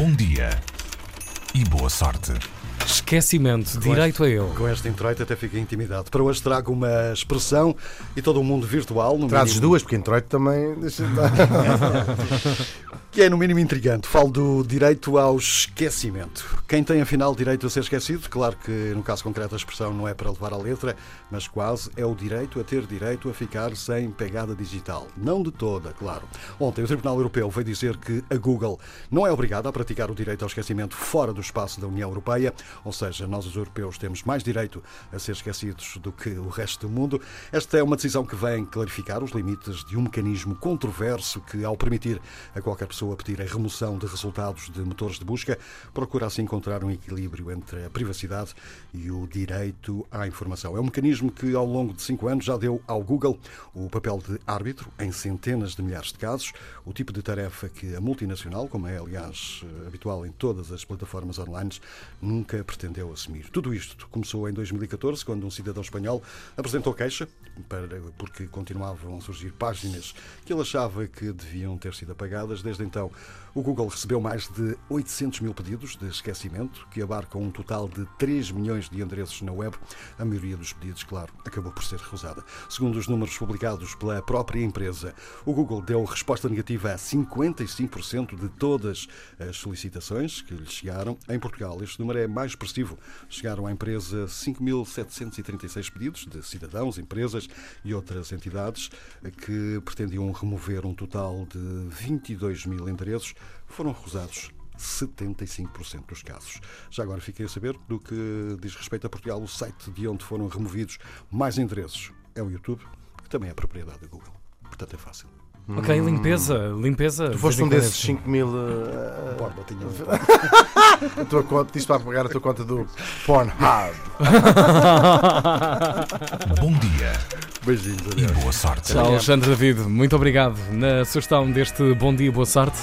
Bom dia e boa sorte. Esquecimento, direito a ele. Com este introito até fiquei intimidado. Para hoje trago uma expressão e todo o mundo virtual. No Trazes mínimo, duas, porque introito também. Que é no mínimo intrigante. Falo do direito ao esquecimento. Quem tem afinal direito a ser esquecido, claro que no caso concreto a expressão não é para levar à letra, mas quase é o direito a ter direito a ficar sem pegada digital. Não de toda, claro. Ontem o Tribunal Europeu veio dizer que a Google não é obrigada a praticar o direito ao esquecimento fora do espaço da União Europeia, ou seja, nós os europeus temos mais direito a ser esquecidos do que o resto do mundo. Esta é uma decisão que vem clarificar os limites de um mecanismo controverso que, ao permitir a qualquer pessoa pedir a remoção de resultados de motores de busca, procura assim encontrar um equilíbrio entre a privacidade e o direito à informação. É um mecanismo que, ao longo de cinco anos, já deu ao Google o papel de árbitro em centenas de milhares de casos, o tipo de tarefa que a multinacional, como é aliás habitual em todas as plataformas online, nunca pretendeu assumir. Tudo isto começou em 2014, quando um cidadão espanhol apresentou queixa para, porque continuavam a surgir páginas que ele achava que deviam ter sido apagadas. Desde então, o Google recebeu mais de 800 mil pedidos de esquecimento, que abarcam um total de 3 milhões de endereços na web. A maioria dos pedidos, claro, acabou por ser recusada. Segundo os números publicados pela própria empresa, o Google deu resposta negativa a 55% de todas as solicitações que lhe chegaram. Em Portugal, este número é mais expressivo. Chegaram à empresa 5.736 pedidos de cidadãos, empresas e outras entidades que pretendiam remover um total de 22 mil endereços. Foram recusados 75% dos casos. Já agora fiquei a saber do que diz respeito a Portugal, o site de onde foram removidos mais endereços é o YouTube, que também é propriedade da Google. Portanto, é fácil. Ok, limpeza, limpeza. Tu foste um desses 5 mil. uh, Borba, tinha a tua conta, disse para pagar a tua conta do Pornhub. Bom dia Beijinhos, e adeus. boa sorte. quando. Alexandre David, muito obrigado na sugestão deste Bom Dia, Boa Sorte.